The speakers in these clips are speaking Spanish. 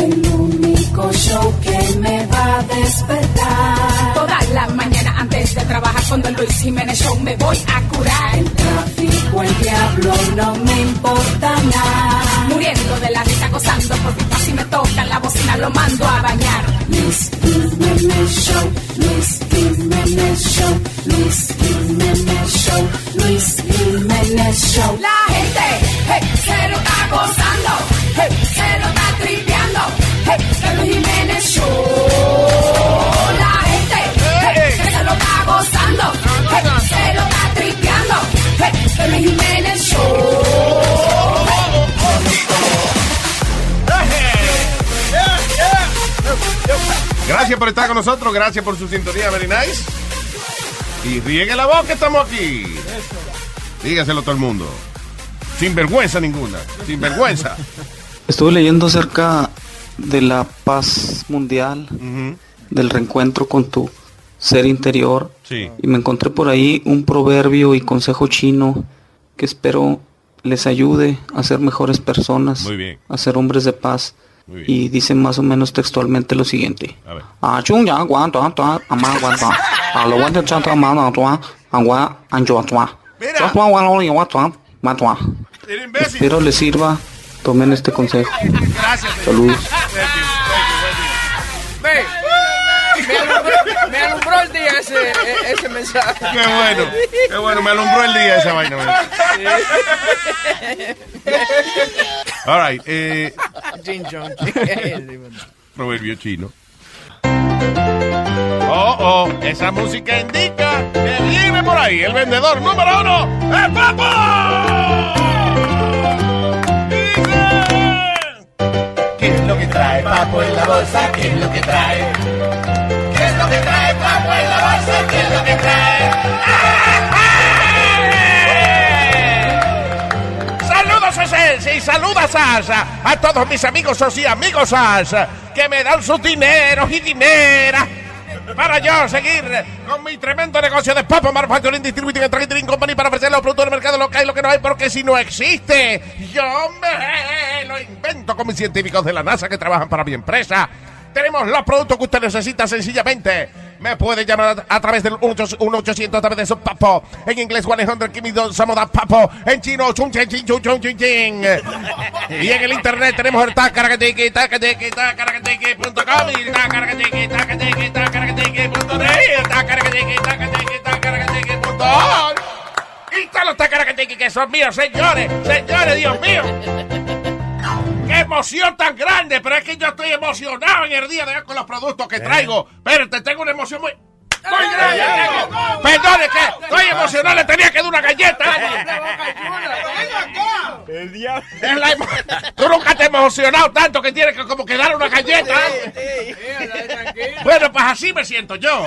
El único show que me va a despertar. Toda la mañana antes de trabajar con Don Luis Jiménez Show me voy a curar. El tráfico, el diablo, no me importa nada. Muriendo de la risa, gozando por pipa si me tocan la bocina, lo mando a bañar. Luis Jiménez Show, Luis Jiménez Show, Luis Jiménez Show, Luis Jiménez Show. La gente, hey, se lo está gozando, hey, está Luis Jiménez Show. La gente, hey, que se lo está gozando, hey, se lo está tripeando, hey, el Luis Jiménez Show. Gracias por estar con nosotros, gracias por su sintonía, very nice. Y riegue la voz que estamos aquí. Dígaselo a todo el mundo. Sin vergüenza ninguna, sin vergüenza. Estuve leyendo acerca de la paz mundial, del reencuentro con tu ser interior. Sí. Y me encontré por ahí un proverbio y consejo chino que espero les ayude a ser mejores personas, Muy bien. a ser hombres de paz. Muy bien. Y dice más o menos textualmente lo siguiente. A ver. Espero les sirva. Tomen este consejo. Gracias. Saludos. Ve, me alumbró, me alumbró el día ese, e- ese mensaje. Qué bueno, qué bueno, me alumbró el día esa vaina. All right, eh, proverbio chino. Oh, oh, esa música indica que viene por ahí el vendedor número uno, ¡el Papo! Bolsa? ¿Qué es lo que trae? ¿Qué es lo que trae Papo en la bolsa? ¿Qué es lo que trae? Saludos a y saludas a, a todos mis amigos y amigos que me dan sus dineros y dineras para yo seguir con mi tremendo negocio de Papa Manufacturing Distributing and Trading Company para ofrecer los productos del mercado lo que hay, lo que no hay, porque si no existe, yo me lo invento con mis científicos de la NASA que trabajan para mi empresa. Tenemos los productos que usted necesita sencillamente. Me puede llamar a, través del 1-800 a través de su papo. En inglés 100 Kimi Samoda Papo. En chino chun chen chin chun chun chin chin. Y en el internet tenemos el tacaracatiki, tacaracatiki, tacaracatiki.com y tacaracatiki, tacaracatiki, tacaracatiki.net, tacaracatiki, tacaracatiki, tacaracatiki.org. Y todos los que son míos, señores, señores, Dios mío. ¡Qué emoción tan grande! Pero es que yo estoy emocionado en el día de hoy con los productos que traigo. Espérate, tengo una emoción muy... Muy grande tengo. Perdone que estoy emocionado, le tenía que dar una galleta. Es la emo- Tú nunca te has emocionado tanto que tienes que como que dar una galleta. Bueno, pues así me siento yo.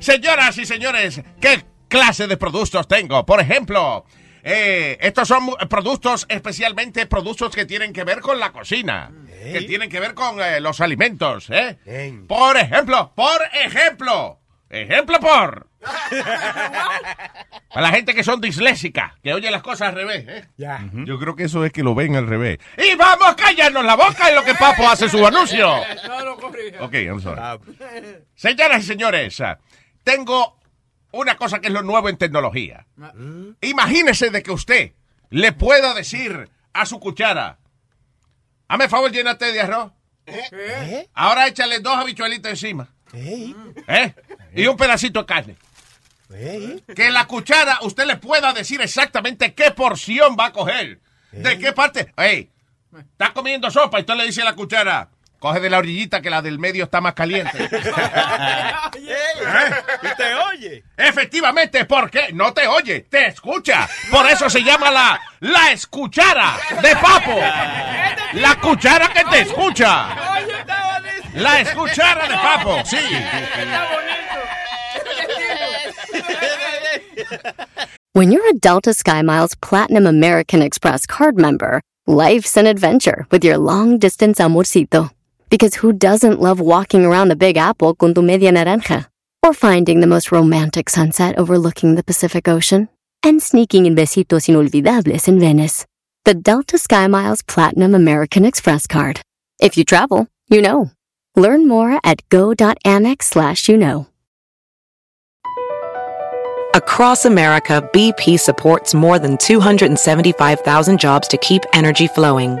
Señoras y señores, ¿qué clase de productos tengo? Por ejemplo, eh, estos son productos, especialmente productos que tienen que ver con la cocina, que tienen que ver con eh, los alimentos, ¿eh? Por ejemplo, por ejemplo, ejemplo por... Para la gente que son disléxica, que oye las cosas al revés, ¿eh? Yo creo que eso es que lo ven al revés. Y vamos a callarnos la boca en lo que Papo hace su anuncio. Ok, I'm sorry. Señoras y señores, ah, tengo una cosa que es lo nuevo en tecnología. Imagínese de que usted le pueda decir a su cuchara, hazme favor, llénate de arroz. Ahora échale dos habichuelitas encima. ¿Eh? Y un pedacito de carne. Que la cuchara usted le pueda decir exactamente qué porción va a coger. ¿De qué parte? Ey, está comiendo sopa y usted le dice a la cuchara, coge de la orillita que la del medio está más caliente. ¿Y te oye? Efectivamente, porque no te oye, te escucha. Por eso se llama la, la escuchara de papo. La cuchara que te escucha. La escuchara de papo, sí. When you're a Delta SkyMiles Platinum American Express card member, life's an adventure with your long distance amorcito. Because who doesn't love walking around the Big Apple con tu media naranja? Or finding the most romantic sunset overlooking the Pacific Ocean? And sneaking in besitos inolvidables in Venice. The Delta SkyMiles Platinum American Express card. If you travel, you know. Learn more at go.amex slash you know. Across America, BP supports more than 275,000 jobs to keep energy flowing.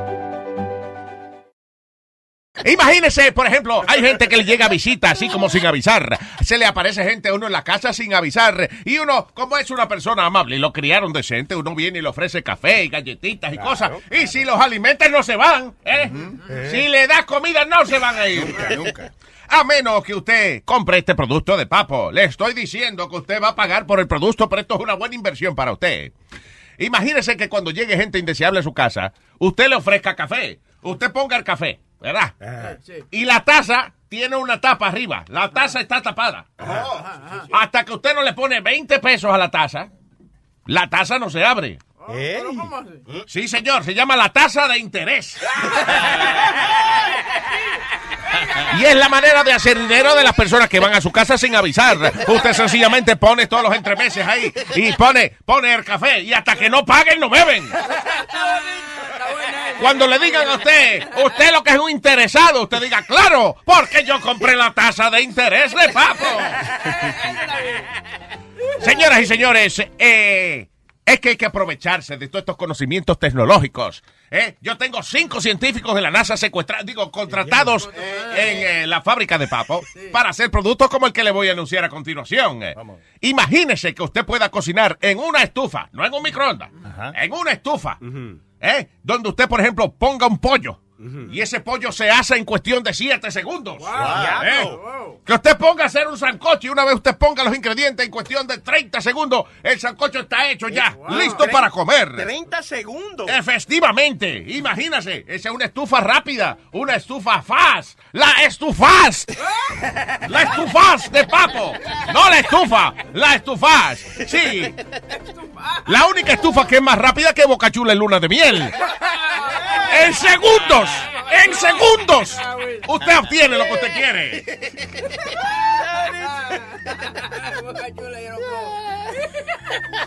Imagínese, por ejemplo, hay gente que le llega a visita así como sin avisar. Se le aparece gente a uno en la casa sin avisar. Y uno, como es una persona amable y lo criaron decente, uno viene y le ofrece café y galletitas y cosas. Y si los alimenta no se van, ¿eh? Si le das comida no se van a ir. Nunca, nunca. A menos que usted compre este producto de Papo. Le estoy diciendo que usted va a pagar por el producto, pero esto es una buena inversión para usted. Imagínese que cuando llegue gente indeseable a su casa, usted le ofrezca café. Usted ponga el café, ¿verdad? Y la taza tiene una tapa arriba. La taza está tapada. Hasta que usted no le pone 20 pesos a la taza, la taza no se abre. Sí, señor, se llama la tasa de interés. Y es la manera de hacer dinero de las personas que van a su casa sin avisar. Usted sencillamente pone todos los entremeses ahí y pone, pone el café y hasta que no paguen no beben. Cuando le digan a usted, usted lo que es un interesado, usted diga, claro, porque yo compré la tasa de interés de papo. Señoras y señores, eh, es que hay que aprovecharse de todos estos conocimientos tecnológicos. ¿eh? Yo tengo cinco científicos de la NASA secuestrados, digo, contratados en eh, la fábrica de Papo para hacer productos como el que le voy a anunciar a continuación. Imagínese que usted pueda cocinar en una estufa, no en un microondas, en una estufa, ¿eh? donde usted, por ejemplo, ponga un pollo. Y ese pollo se hace en cuestión de 7 segundos. ¿Eh? Que usted ponga a hacer un sancocho y una vez usted ponga los ingredientes en cuestión de 30 segundos, el sancocho está hecho ya, listo para comer. 30 segundos. Efectivamente, imagínese, esa es una estufa rápida, una estufa fast, la estufas, la estufas de papo, no la estufa, la estufas, sí, la única estufa que es más rápida que Bocachula en luna de miel. En segundos, en segundos, usted obtiene lo que usted quiere.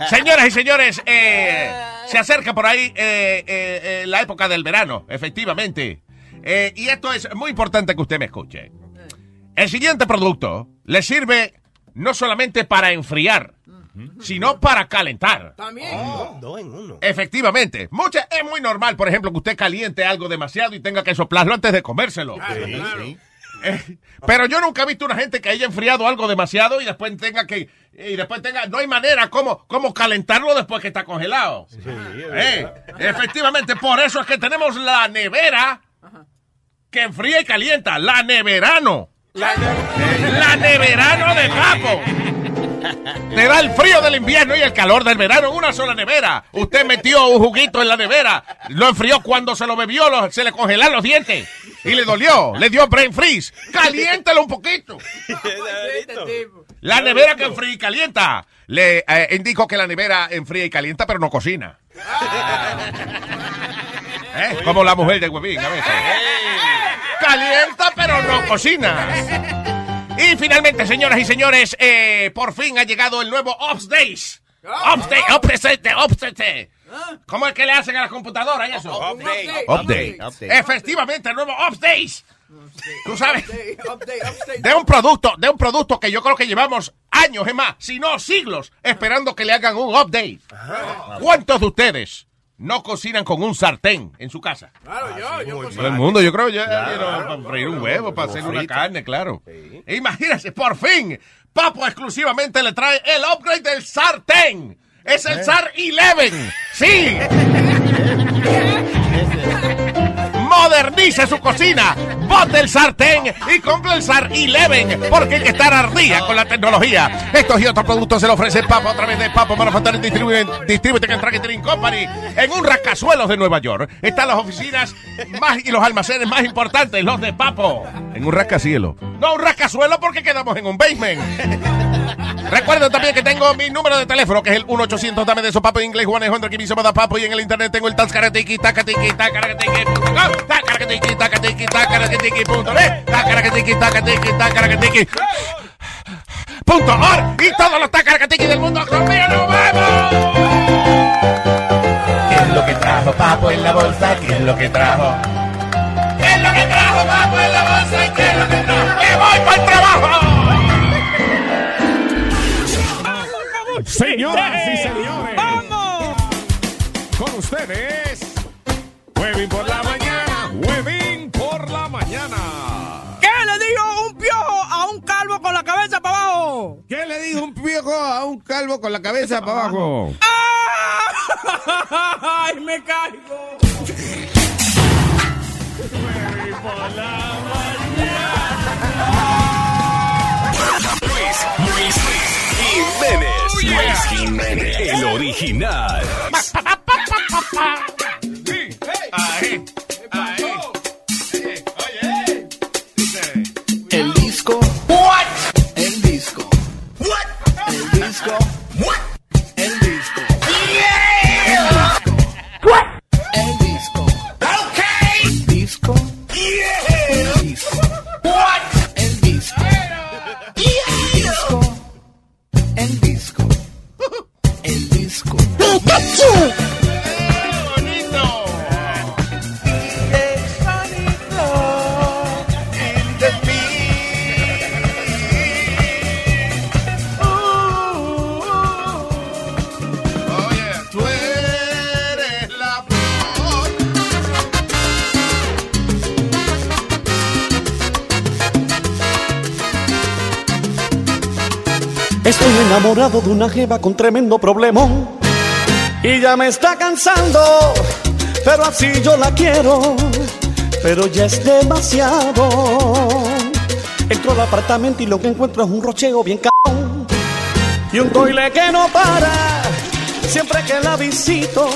Señoras y señores, eh, se acerca por ahí eh, eh, la época del verano, efectivamente. Y esto es muy importante que usted me escuche. El siguiente producto le sirve no solamente para enfriar, sino para calentar. También. Dos en uno. Efectivamente. Mucha, es muy normal, por ejemplo, que usted caliente algo demasiado y tenga que soplarlo antes de comérselo. Eh, Pero yo nunca he visto una gente que haya enfriado algo demasiado y después tenga que y después tenga no hay manera como como calentarlo después que está congelado. Eh, efectivamente, por eso es que tenemos la nevera que enfría y calienta, la neverano. La neverano de Papo. Te da el frío del invierno y el calor del verano en una sola nevera. Usted metió un juguito en la nevera, lo enfrió cuando se lo bebió, lo- se le congelaron los dientes y le dolió, le dio brain freeze. Caliéntalo un poquito. La nevera que enfría y calienta. Le eh, indico que la nevera enfría y calienta, pero no cocina. ¿Eh? Como la mujer de Huevín a veces. Calienta, pero no cocina. Y finalmente, señoras y señores, eh, por fin ha llegado el nuevo Ops Days. Ops Day, Ops Day, Ops Day. ¿Cómo es que le hacen a la computadora y eso? Update. Update. Update. Efectivamente, el nuevo Ops Days. Tú sabes, Update, update, update. de un producto, de un producto que yo creo que llevamos años, es más, si no siglos, esperando que le hagan un update. ¿Cuántos de ustedes no cocinan con un sartén en su casa? Claro, yo, yo cocino. Todo el mundo, yo creo, ya, para freír un huevo, para hacer una carne, claro. Imagínense, por fin, Papo exclusivamente le trae el upgrade del sartén. Es el SAR 11. Sí. Modernice su cocina, bote el sartén y compre el SAR 11 porque hay que estar al día con la tecnología. Estos y otros productos se lo ofrece Papo a través de Papo Manufacturing Distributing Distributing and Tracking Company en un rascazuelos de Nueva York. Están las oficinas más y los almacenes más importantes, los de Papo. En un rascacielos. No, un rascazuelo porque quedamos en un basement. Recuerden también que tengo mi número de teléfono, que es el 1-800 dame de eso, papo, en inglés, Juan Alejandro, aquí mismo da papo, y en el internet tengo el tascaratiki, tacatiki, com, tacaratiki, tacatiki, tacaratiki, punto net, tacatiki, punto org, y todos los tacaratiki del mundo conmigo, ¡nos vemos! ¿Qué es lo que trajo Papo en la bolsa? ¿Qué es lo que trajo? ¿Qué es lo que trajo papo en la bolsa? ¿Qué es lo que trajo? ¡Que voy para el trabajo! Señoras y señores. ¡Vamos! Con ustedes. Huevín por la mañana. Huevín por la mañana. ¿Qué le dijo un piojo a un calvo con la cabeza para abajo? ¿Qué le dijo un viejo a un calvo con la cabeza para abajo? ¡Ay, me caigo! El original. Estoy enamorado de una jeva con tremendo problemón y ya me está cansando, pero así yo la quiero, pero ya es demasiado. Entro al apartamento y lo que encuentro es un rocheo bien cabrón y un toile que no para. Siempre que la visito,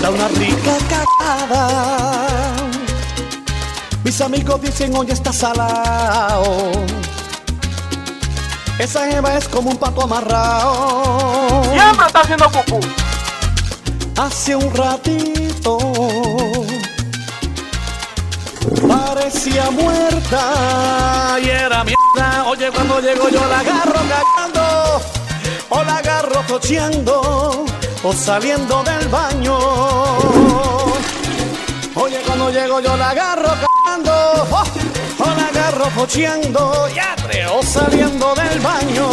da una rica cagada. Mis amigos dicen, oye, está salado. Esa Eva es como un pato amarrado. Siempre está haciendo cucú. Hace un ratito parecía muerta y era mierda. Oye, cuando llego yo la agarro cagando o la agarro tocheando o saliendo del baño. Oye, cuando llego yo la agarro cagando oh, o la agarro pocheando ya o saliendo del baño.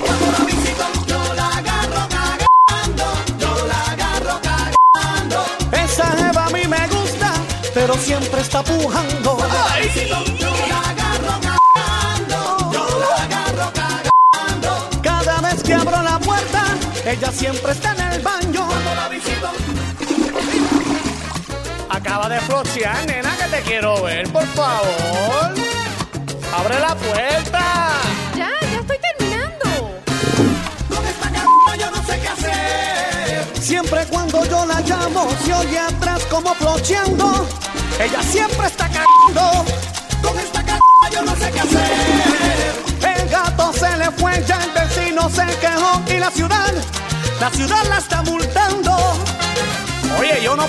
Cuando la visito yo la agarro cagando, yo la agarro cagando. Esa Eva a mí me gusta, pero siempre está pujando. Cuando la visito yo la agarro cagando, yo la agarro cagando. Cada vez que abro la puerta, ella siempre está en el baño. Cuando la visito Acaba de flochear, nena, que te quiero ver, por favor. Abre la puerta. Ya, ya estoy terminando. Con esta c*** yo no sé qué hacer. Siempre cuando yo la llamo, se oye atrás como flocheando. Ella siempre está cagando. Con esta c*** yo no sé qué hacer. El gato se le fue, ya el vecino se quejó y la ciudad, la ciudad la está multando.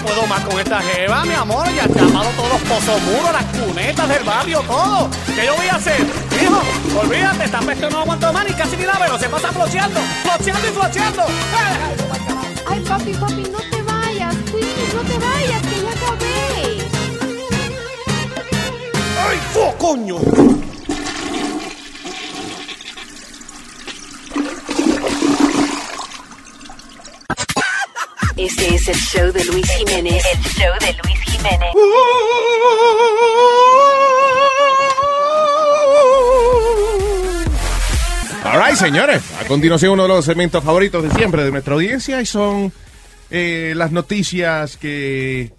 Puedo más con esta jeva, mi amor. Ya han tapado todos los pozos muros, las cunetas del barrio, todo. ¿Qué yo voy a hacer? Hijo, olvídate, esta vez que no aguanto más ni casi ni la veo. Se pasa flocheando, flocheando y flocheando. Ay, papi, papi, no te vayas, please, no te vayas, que ya acabé. ¡Ay, fo, coño! Este es el show de Luis Jiménez. El show de Luis Jiménez. Alright, señores. A continuación, uno de los segmentos favoritos de siempre de nuestra audiencia y son eh, las noticias que,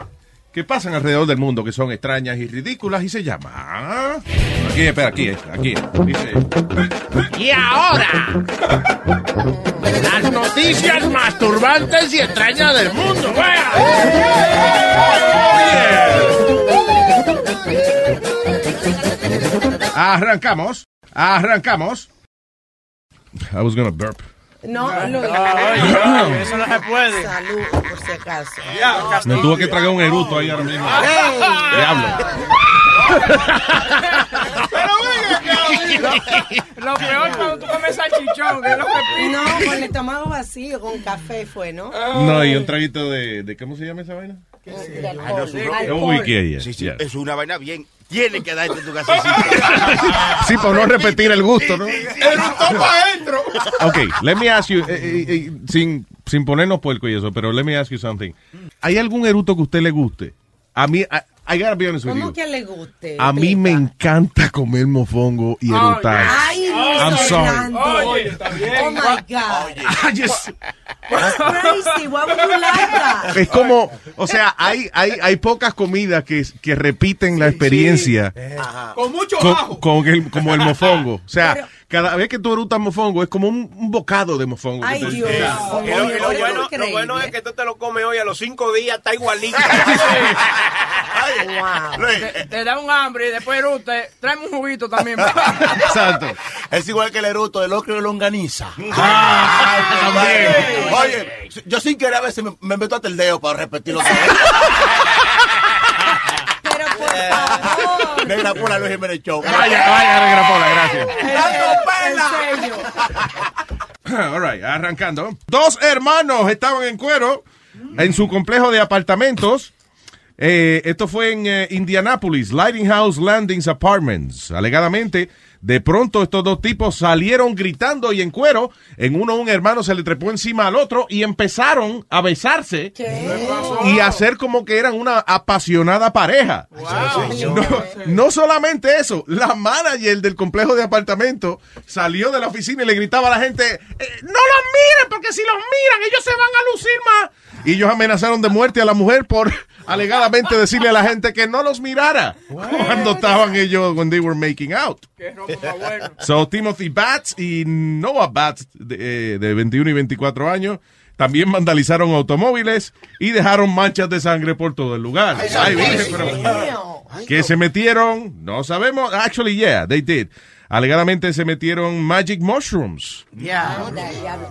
que pasan alrededor del mundo, que son extrañas y ridículas, y se llama. Aquí, espera, aquí, aquí. Dice. Y ahora, las noticias masturbantes y extrañas del mundo. Arrancamos. Arrancamos. I was gonna burp. No, no, eso no se puede. Salud, por si acaso. Me tuve que tragar un eruto ahí ahora mismo. Diablo. Lo peor cuando tú comes salchichón, que es lo que. No, con el estómago vacío, con café fue, ¿no? No, y un traguito de, de ¿cómo se llama esa vaina? Alcohol. De alcohol. Sí, sí, Yeah. es una vaina bien. Tiene que darte tu casecito. Sí, por no repetir el gusto, ¿no? Erutó para adentro. Ok, let me ask you, eh, eh, eh, sin, sin ponernos puerco y eso, pero let me ask you something. ¿Hay algún eruto que a usted le guste? A mí, I gotta be honest with ¿Cómo you. que le guste? A mí me encanta comer mofongo y erutar. Ay, I'm sorry. Fernando. Oh my God. I just- That's crazy. Why would you like that? es como, o sea, hay, hay, hay pocas comidas que, que repiten la experiencia Con mucho con, ajo. con el, como el mofongo. O sea, cada vez que tú erutas mofongo es como un, un bocado de mofongo. Ay, que Dios. Y lo, y lo bueno, lo es que tú te lo comes hoy a los cinco días, está igualito. Wow. Te, te da un hambre y después rute, tráeme un juguito también. Exacto. Es igual que el eruto del ocre de longaniza. Ah, también. Oye, yo sin querer a veces me, me meto hasta el dedo para repetirlo. Pero por favor. Negra Pola Luis Jiménez Show. Vaya, vaya, Negra Pola, gracias. Sello. All right, arrancando. Dos hermanos estaban en cuero en su complejo de apartamentos. Eh, esto fue en eh, Indianapolis, Lightinghouse Landings Apartments. Alegadamente, de pronto estos dos tipos salieron gritando y en cuero. En uno un hermano se le trepó encima al otro y empezaron a besarse y a hacer como que eran una apasionada pareja. No, no solamente eso, la manager del complejo de apartamentos salió de la oficina y le gritaba a la gente, "Eh, no los miren porque si los miran ellos se van a lucir más. Y ellos amenazaron de muerte a la mujer por alegadamente decirle a la gente que no los mirara cuando estaban ellos, when they were making out. Qué So, Timothy Batts y Noah Batts, de, eh, de 21 y 24 años, también vandalizaron automóviles y dejaron manchas de sangre por todo el lugar. Ay, virgen, pero- que se metieron, no sabemos, actually, yeah, they did. Alegadamente se metieron magic mushrooms.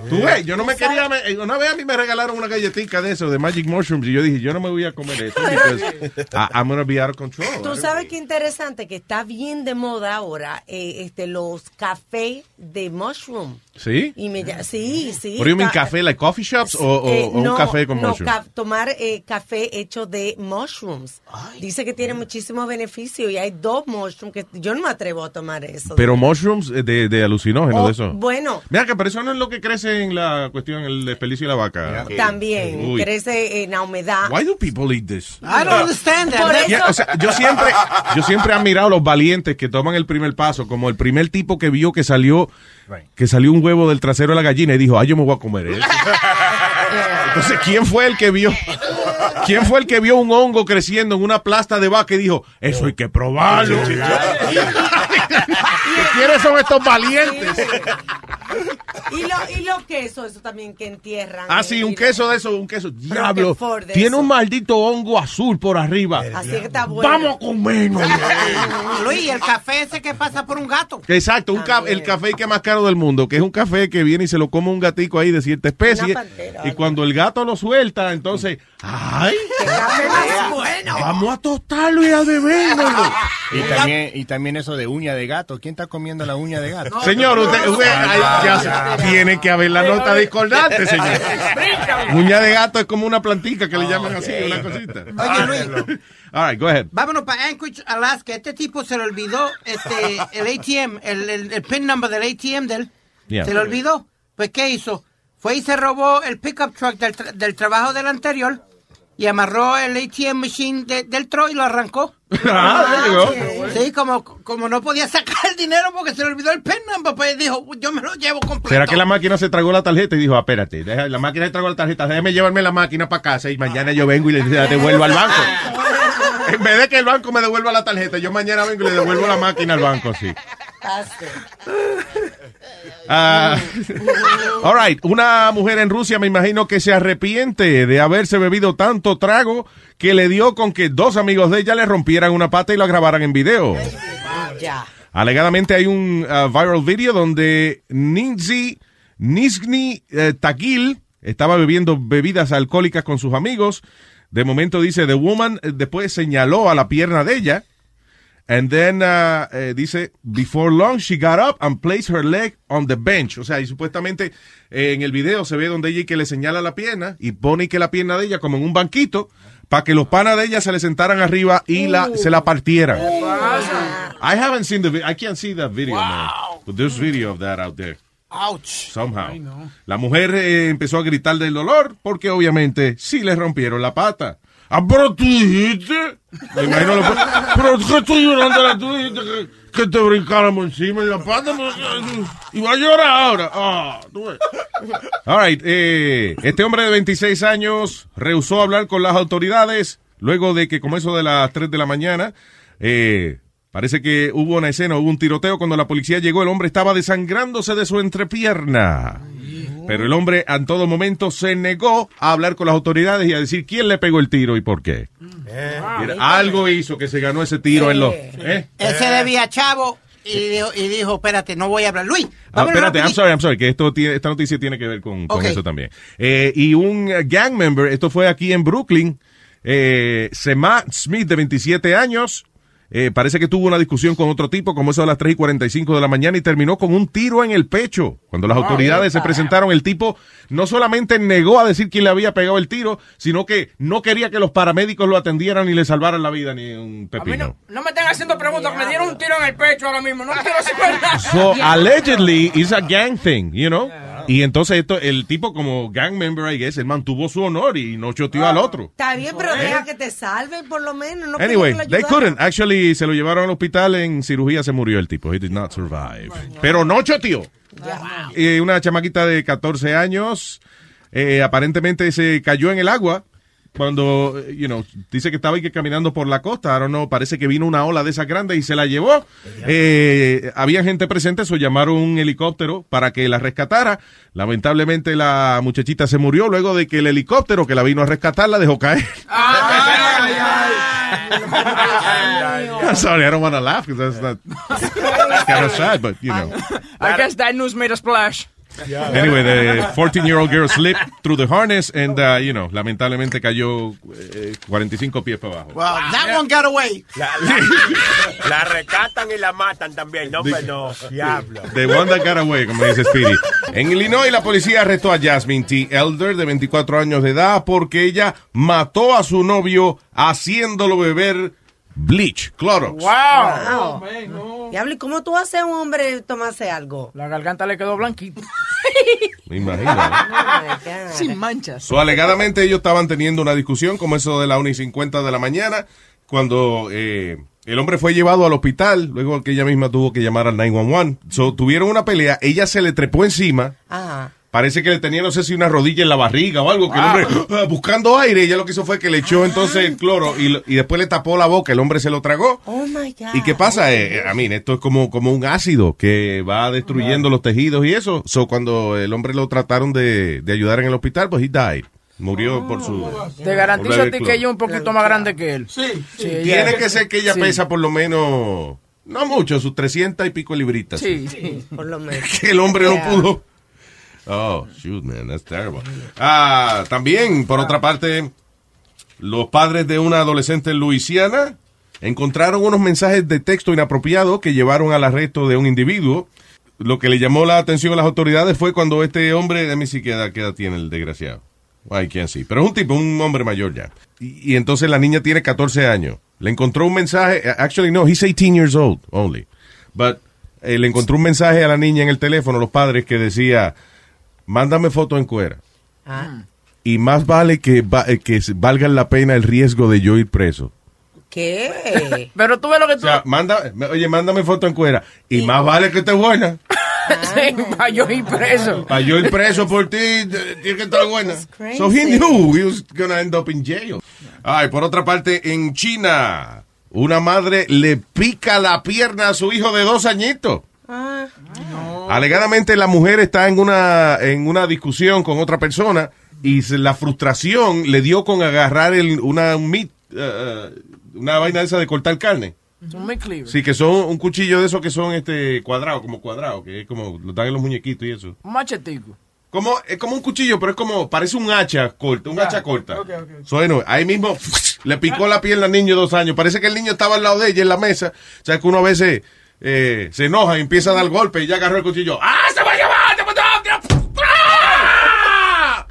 Tú ves, yo no me quería, me- una vez a mí me regalaron una galletita de eso, de magic mushrooms, y yo dije, yo no me voy a comer because I- I'm gonna be out of control. Tú sabes qué interesante que está bien de moda ahora eh, este los cafés de mushroom. ¿Sí? Y me sí, sí. ¿Por está- café, like coffee shops, o, o- Eh, o un no, café con no, mushrooms? ca- tomar eh, café hecho de mushrooms. Dice que tiene muchísimos beneficios y hay dos mushrooms que yo no me atrevo a tomar eso. Pero mushrooms eh, de, de alucinógeno, Oh, de eso. Bueno, Mira que pero eso no es lo que crece en la cuestión, el despelicio de la vaca. también Uy. crece en la humedad. Why do people eat this? I don't understand that. Por eso- Yeah, o sea, yo siempre, yo siempre he admirado los valientes que toman el primer paso, como el primer tipo que vio que salió, que salió un huevo del trasero de la gallina y dijo, ay, yo me voy a comer eso. Entonces, ¿quién fue el que vio? ¿Quién fue el que vio un hongo creciendo en una plasta de vaca y dijo, eso hay que probarlo? ¿Quiénes son estos valientes? Y, lo, y los quesos, eso también que entierran. Ah, sí, un queso de eso, un queso. Diablo. Tiene eso. un maldito hongo azul por arriba. Así que está bueno. Vamos a comernos. Luis, ¿y el café ese que pasa por un gato? Exacto, un ca- el café que es más caro del mundo, que es un café que viene y se lo come un gatico ahí de cierta especie. Una pantera, y cuando el gato lo suelta, entonces, ¡ay! Vamos a tostarlo y a bebérnoslo. Y también, y también eso de uña de gato. ¿Quién está comiendo la uña de gato? Señor, usted, usted- ay, ya se- tiene que haber la nota discordante, señor. Uña de gato es como una plantica que le llaman así, una cosita. Oye, Luis. All right, go ahead. Vámonos para Anchorage, Alaska. Este tipo se le olvidó este, el ATM, el, el, el PIN number del ATM de él. Yeah. Se le olvidó. Pues, ¿qué hizo? Fue y se robó el pickup truck del, tra- del trabajo del anterior y amarró el ATM machine de- del truck y lo arrancó. Ah, there go. Sí, como, como no podía sacar el dinero porque se le olvidó el PIN number, pues dijo, yo me lo llevo completo. ¿Será que la máquina se tragó la tarjeta y dijo, espérate, deja- la máquina se tragó la tarjeta, déjame llevarme la máquina para casa y mañana yo vengo y le devuelvo al banco? En vez de que el banco me devuelva la tarjeta, yo mañana vengo y le devuelvo la máquina al banco, sí. Ah, all right, una mujer en Rusia me imagino que se arrepiente de haberse bebido tanto trago que le dio con que dos amigos de ella le rompieran una pata y la grabaran en video. Ya. Alegadamente hay un uh, viral video donde Ninzi Nizhny eh, Tagil estaba bebiendo bebidas alcohólicas con sus amigos. De momento dice, The Woman eh, después señaló a la pierna de ella. And then uh, eh, dice, before long she got up and placed her leg on the bench. O sea, y supuestamente eh, en el video se ve donde ella que le señala la pierna y pone que la pierna de ella como en un banquito para que los panas de ella se le sentaran arriba y la, se la partieran. I haven't seen the I can't see that video, man. But there's video of that out there. Ouch. Somehow. La mujer eh, empezó a gritar del dolor porque obviamente sí le rompieron la pata. Ah, pero tú dijiste. Me imagino lo- pero que estoy llorando, tú dijiste que, que te brincáramos encima de la pata. Y va a llorar ahora. Ah, tú ves. All right, eh, este hombre de 26 años rehusó hablar con las autoridades luego de que, como eso de las 3 de la mañana, eh, parece que hubo una escena, hubo un tiroteo. Cuando la policía llegó, el hombre estaba desangrándose de su entrepierna. Pero el hombre en todo momento se negó a hablar con las autoridades y a decir quién le pegó el tiro y por qué. Mira, algo hizo que se ganó ese tiro en los... ¿eh? Él se debía chavo y dijo, y dijo, espérate, no voy a hablar. Luis, Ah, espérate, I'm sorry, I'm sorry, que esto tiene, esta noticia tiene que ver con, eso también. Eh, y un eh, gang member, esto fue aquí en Brooklyn, eh, Sema Smith, de 27 años, eh, parece que tuvo una discusión con otro tipo, como eso a las 3 y 45 de la mañana, y terminó con un tiro en el pecho. Cuando las autoridades se presentaron, el tipo no solamente negó a decir quién le había pegado el tiro, sino que no quería que los paramédicos lo atendieran y le salvaran la vida ni un pepino. No me estén haciendo preguntas, me dieron un tiro en el pecho ahora mismo. No quiero saber nada. So, allegedly, it's a gang thing, you know? Y entonces esto, el tipo como gang member, I guess, él mantuvo su honor y no choteó al otro. Está bien, pero deja que te salven por lo menos. No Anyway, que they couldn't. Actually, se lo llevaron al hospital en cirugía, se murió el tipo. He did not survive. Pero no choteó. Y una chamaquita de 14 años, eh, aparentemente se cayó en el agua cuando, you know, dice que estaba ahí que caminando por la costa, I don't know, parece que vino una ola de esas grandes y se la llevó. Eh, había gente presente, eso llamaron un helicóptero para que la rescatara. Lamentablemente la muchachita se murió luego de que el helicóptero que la vino a rescatar la dejó caer. I'm sorry, I don't want to laugh because that's not kind of sad, but you know. I guess that news made a splash. Anyway, the 14-year-old girl slipped through the harness and, uh, you know, lamentablemente cayó eh, 45 pies para abajo. Well, that one got away. La, la- la rescatan y la matan también. No, hombre, no. Diablo. The one that got away, como dice Speedy. En Illinois, la policía arrestó a Jasmine T. Elder, de 24 años de edad, porque ella mató a su novio haciéndolo beber bleach, Clorox. Wow. Diablo, ¿y cómo tú haces a un hombre tomarse algo? La garganta le quedó blanquita. Me imagino. Sin manchas. So, alegadamente ellos estaban teniendo una discusión como eso de la 1 y 50 de la mañana, cuando eh, el hombre fue llevado al hospital, luego que ella misma tuvo que llamar al 911. So, tuvieron una pelea, ella se le trepó encima, Ajá. Parece que le tenía, no sé si una rodilla en la barriga o algo, que el hombre, ah, buscando aire, ella lo que hizo fue que le echó entonces el cloro y, y después le tapó la boca, el hombre se lo tragó. Oh my God. ¿Y qué pasa? Eh, a mí, esto es como, como un ácido que va destruyendo los tejidos y eso. So, cuando el hombre lo trataron de, de ayudar en el hospital, pues he died. Murió por su... Te garantizo a ti que ella es un poquito más grande que él. Sí. Tiene que ser que ella Sí. pesa por lo menos, no mucho, sus 300 y pico libritas. Sí, sí. Por lo menos. Que el hombre Yeah. no pudo. Oh, shoot, man, that's terrible. Ah, también, por otra parte, los padres de una adolescente en Luisiana encontraron unos mensajes de texto inapropiados que llevaron al arresto de un individuo. Lo que le llamó la atención a las autoridades fue cuando este hombre, si qué edad, qué edad tiene el desgraciado. I can't see. Pero es un tipo, un hombre mayor ya. Y, entonces la niña tiene 14 años. Le encontró un mensaje, actually no, he's 18 years old only. But eh, le encontró un mensaje a la niña en el teléfono, los padres, que decía, mándame foto en cuera. Ah. Y más vale que, va- eh, que valga la pena el riesgo de yo ir preso. ¿Qué? Pero tú ves lo que O tú... sea, manda, oye, mándame foto en cuera. Y más vale que esté buena. Sí, para yo ir preso. Para yo ir preso por ti, tiene que estar buena. So he knew he was gonna end up in jail. Ay, por otra parte, en China, una madre le pica la pierna a su hijo de dos añitos. Ah. Alegadamente la mujer está en una, en una discusión con otra persona y la frustración le dio con agarrar el, una, un meat, eh, eh, una vaina esa de cortar carne. Sí, que son un cuchillo de esos que son este cuadrado, como cuadrado, que es como lo dan en los muñequitos y eso. Un machetico. Como, es como un cuchillo, pero es como, parece un hacha corta, un hacha corta. Ok, ok. So, bueno, ahí mismo le picó la pierna al niño de dos años. Parece que el niño estaba al lado de ella en la mesa. O sea, que uno a veces eh, se enoja y empieza a dar golpe y ya agarró el cuchillo. ¡Ah, se va a llevar! ¡Ah!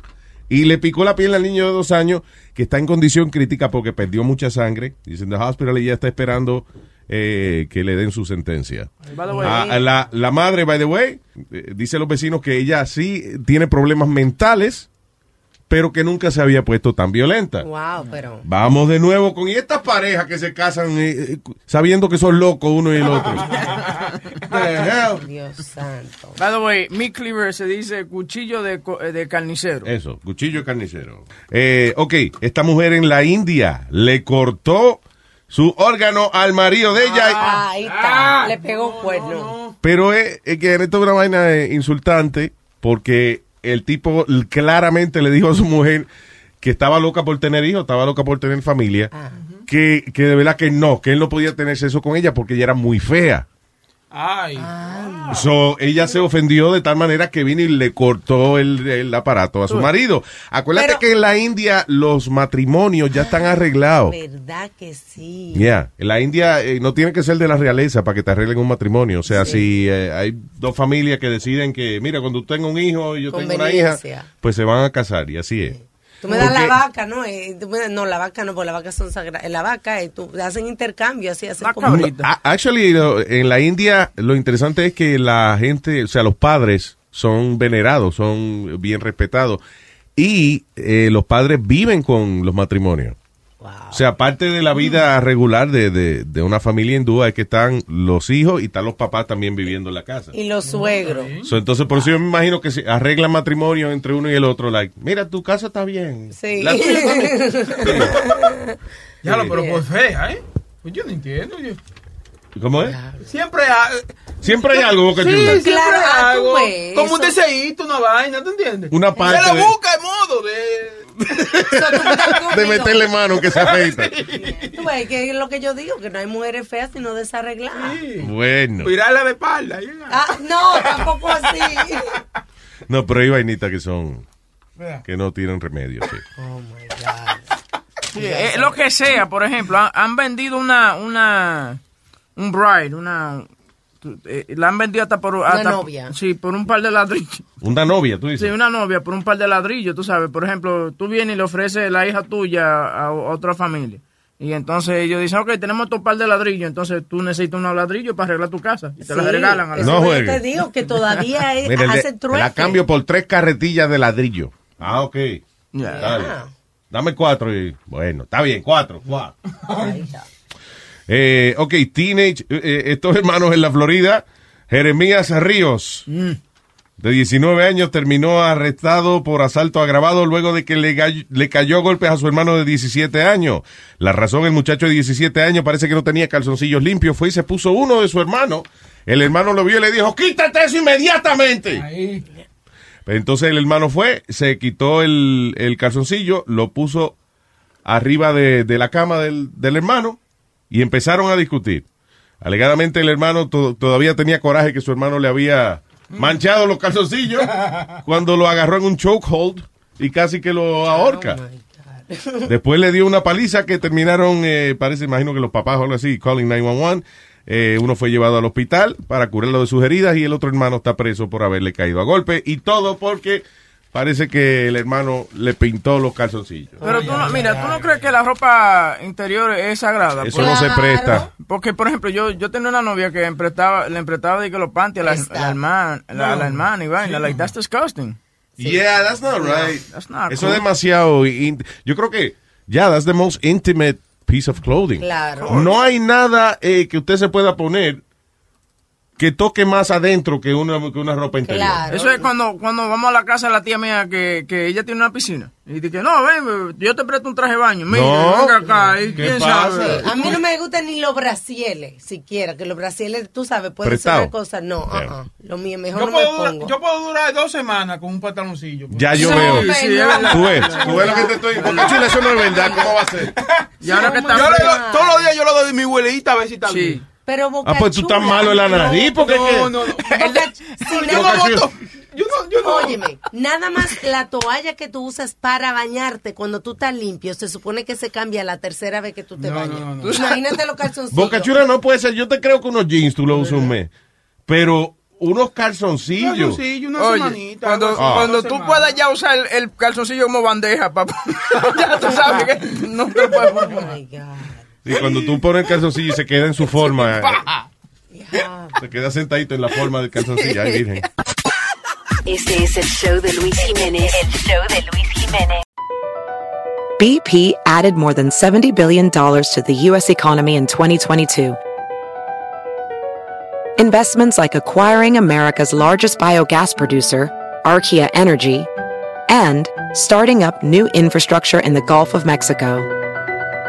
Y le picó la pierna al niño de dos años que está en condición crítica porque perdió mucha sangre. Dicen, the hospital y ya está esperando eh, que le den su sentencia. Ah, la, la madre, by the way, eh, dice a los vecinos que ella sí tiene problemas mentales, pero que nunca se había puesto tan violenta. Wow, pero. Vamos de nuevo con y estas parejas que se casan eh, eh, sabiendo que son locos uno y el otro. Dios santo. By the way, meat cleaver se dice cuchillo de, co- eh, de carnicero. Eso, cuchillo carnicero. Eh, ok, esta mujer en la India le cortó su órgano al marido de ella. Ah, ahí está. Le pegó un cuerno. Pero es, es que esto es una vaina insultante porque el tipo claramente le dijo a su mujer que estaba loca por tener hijos, estaba loca por tener familia, que, que de verdad que no, que él no podía tener sexo con ella porque ella era muy fea. Ay. So, ella se ofendió de tal manera que vino y le cortó el, el aparato a su marido. Acuérdate Pero- que en la India los matrimonios ya están arreglados. ¿Verdad que sí? Yeah. En la India eh, no tiene que ser de la realeza para que te arreglen un matrimonio. O sea, si eh, hay dos familias que deciden que, mira, cuando tú tengas un hijo y yo tengo una hija, pues se van a casar y así es. Tú me das la vaca, ¿no? Eh, tú me das- no, la vaca no, porque las vacas son sagradas. La vaca, eh, tú hacen intercambio, así hacen como... A- Actually, en la India lo interesante es que la gente, o sea, los padres son venerados, son bien respetados y eh, los padres viven con los matrimonios. O sea, parte de la vida regular de, de, de una familia hindú es que están los hijos y están los papás también viviendo en la casa. Y los suegros. So, entonces, por eso yo me imagino que se arreglan matrimonio entre uno y el otro. Like, mira, tu casa está bien. Sí. La tuya también. Ya lo, pero pues fea, ¿eh? Pues yo no entiendo. yo- ¿Cómo es? Siempre hay... Siempre hay algo, Boca Sí, Claro, hay ah, algo. Como un deseíto, una vaina, ¿tú entiendes? Una parte Se de- busca el modo de... De meterle mano que se afeita. Tú ves que es lo que yo digo, que no hay mujeres feas sino desarregladas. Bueno. Virarla de espalda. Ah, no, tampoco así. No, pero hay vainitas que son. que no tienen remedio, sí. Sí, eh, lo que sea, por ejemplo, han, han vendido una, una, un bride, una, eh, la han vendido hasta por, hasta- novia. Sí, por un par de ladrillos. Una novia, tú Sí, dices. una novia por un par de ladrillos, tú sabes. Por ejemplo, tú vienes y le ofreces la hija tuya a, a otra familia. Y entonces ellos dicen, ok, tenemos estos par de ladrillos, entonces tú necesitas unos ladrillos para arreglar tu casa. Y te los Sí, regalan a la No juegue. te digo, que todavía es, Mira, el de- hace trueque. la cambio por tres carretillas de ladrillo. Ah, ok. Dale. Dame cuatro y. Bueno, está bien, cuatro. cuatro. Eh, ok, teenage. eh, eh, estos hermanos en la Florida. Jeremías Ríos, de 19 años, terminó arrestado por asalto agravado luego de que le, le cayó golpes a su hermano de 17 años. La razón, el muchacho de 17 años parece que no tenía calzoncillos limpios. Fue y se puso uno de su hermano. El hermano lo vio y le dijo: ¡Quítate eso inmediatamente! Entonces el hermano fue, se quitó el, el calzoncillo, lo puso arriba de, de la cama del, del hermano y empezaron a discutir. Alegadamente el hermano to- todavía tenía coraje que su hermano le había manchado los calzoncillos cuando lo agarró en un chokehold y casi que lo ahorca. Después le dio una paliza que terminaron, eh, parece, imagino que los papás o algo así, calling 911. Eh, uno fue llevado al hospital para curarlo de sus heridas y el otro hermano está preso por haberle caído a golpe. Y todo porque parece que el hermano le pintó los calzoncillos. Pero tú no, mira, tú no crees que la ropa interior es sagrada. Eso no se presta. Porque, por ejemplo, yo yo tenía una novia que emprestaba, le emprestaba de que los panties a la, hermana, a la, la hermana y vaina. Like, that's disgusting. Yeah, that's not right. That's not Eso cool. es demasiado. Yo creo que, ya, that's the most intimate piece of clothing. Claro. No hay nada eh, que usted se pueda poner que toque más adentro que una, que una ropa interior. Eso es cuando, cuando vamos a la casa de la tía mía que, que ella tiene una piscina. Y dice, no, ven, yo te presto un traje de baño. Mira, No. venga acá. ¿y ¿Qué quién pasa? sabe? A mí no me gustan ni los brasieles, siquiera, que los brasieles, tú sabes, pueden Prestado. ser una cosa. No, uh-uh. lo mío mejor Yo no puedo, me durar, pongo. yo puedo durar dos semanas con un pantaloncillo. Ya yo No, veo. no. Tú ves, tú ves lo que te estoy Porque chula, eso no es verdad. ¿Cómo va a ser? Y ahora que está Yo le frío- doy- todos los días yo le doy mi huelita a ver si está bien. Pero Ah, pues tú estás malo en la nariz. porque No, no, no. Si Yo nada- no voto. Yo no, yo no. Óyeme, nada más la toalla que tú usas para bañarte cuando tú estás limpio, se supone que se cambia la tercera vez que tú te bañas. Imagínate los calzoncillos. Boca Chula no puede ser. Yo te creo que unos jeans tú los usas un mes. Pero unos calzoncillos. Calzoncillo, una Oye, semanita. cuando, cuando tú puedas ya usar el, el calzoncillo como bandeja, papá. ya tú sabes que no te lo puedes poner. Sí, cuando tú pones el calzoncillo y se queda en su forma. eh, se queda sentadito en la forma del calzoncillo. Ay, virgen. Este es el show de Luis Jiménez. El show de Luis Jiménez. BP added more than $70 billion to the U.S. economy in 2022. Investments like acquiring America's largest biogas producer, Archaea Energy, and starting up new infrastructure in the Gulf of Mexico.